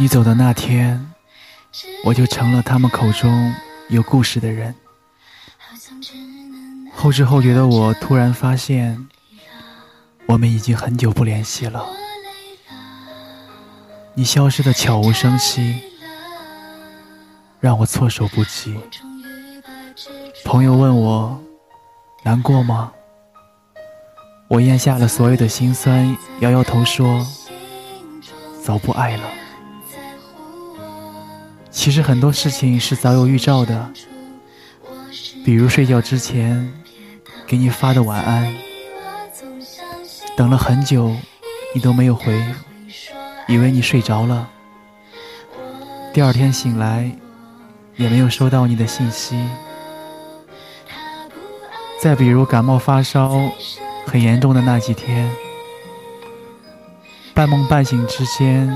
你走的那天，我就成了他们口中有故事的人。后知后觉的我突然发现，我们已经很久不联系了。你消失的悄无声息，让我措手不及。朋友问我难过吗？我咽下了所有的心酸，摇摇头说：“早不爱了。”其实很多事情是早有预兆的，比如睡觉之前给你发的晚安，等了很久你都没有回，以为你睡着了。第二天醒来也没有收到你的信息。再比如感冒发烧很严重的那几天，半梦半醒之间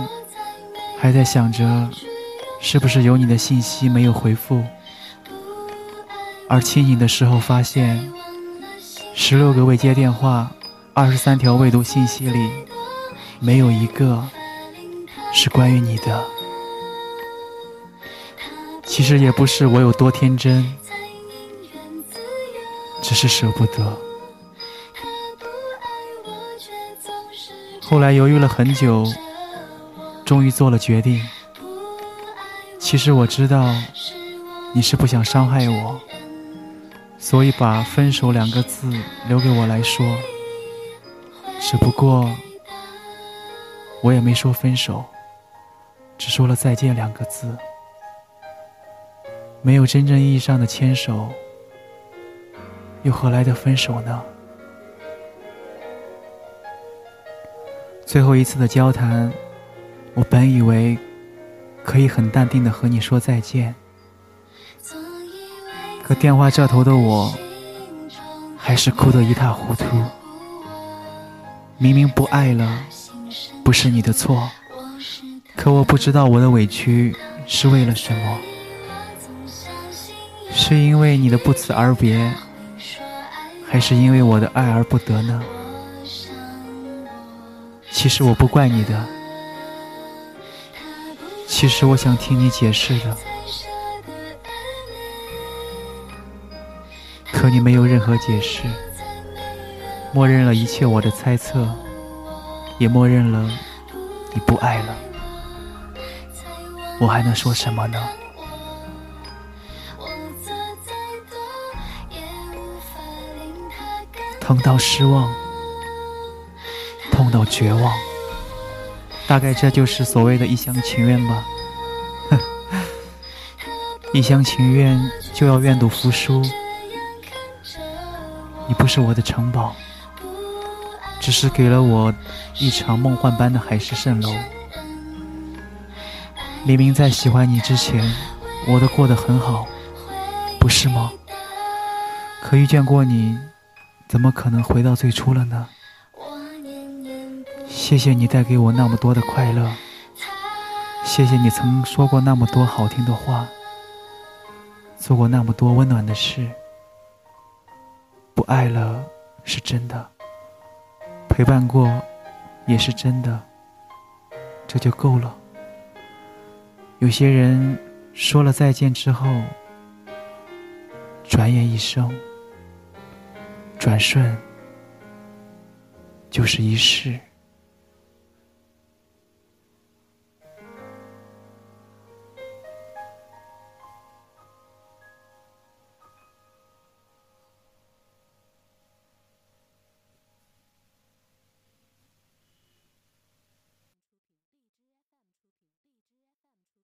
还在想着。是不是有你的信息没有回复？而清醒的时候发现，十六个未接电话，二十三条未读信息里，没有一个是关于你的。其实也不是我有多天真，只是舍不得。后来犹豫了很久，终于做了决定。其实我知道你是不想伤害我，所以把“分手”两个字留给我来说。只不过我也没说分手，只说了再见两个字，没有真正意义上的牵手，又何来的分手呢？最后一次的交谈，我本以为。可以很淡定的和你说再见，可电话这头的我，还是哭得一塌糊涂。明明不爱了，不是你的错，可我不知道我的委屈是为了什么，是因为你的不辞而别，还是因为我的爱而不得呢？其实我不怪你的。其实我想听你解释的，可你没有任何解释，默认了一切我的猜测，也默认了你不爱了，我还能说什么呢？疼到失望，痛到绝望。大概这就是所谓的一厢情愿吧。一厢情愿就要愿赌服输。你不是我的城堡，只是给了我一场梦幻般的海市蜃楼。明明在喜欢你之前，我都过得很好，不是吗？可遇见过你，怎么可能回到最初了呢？谢谢你带给我那么多的快乐，谢谢你曾说过那么多好听的话，做过那么多温暖的事。不爱了是真的，陪伴过也是真的，这就够了。有些人说了再见之后，转眼一生，转瞬就是一世。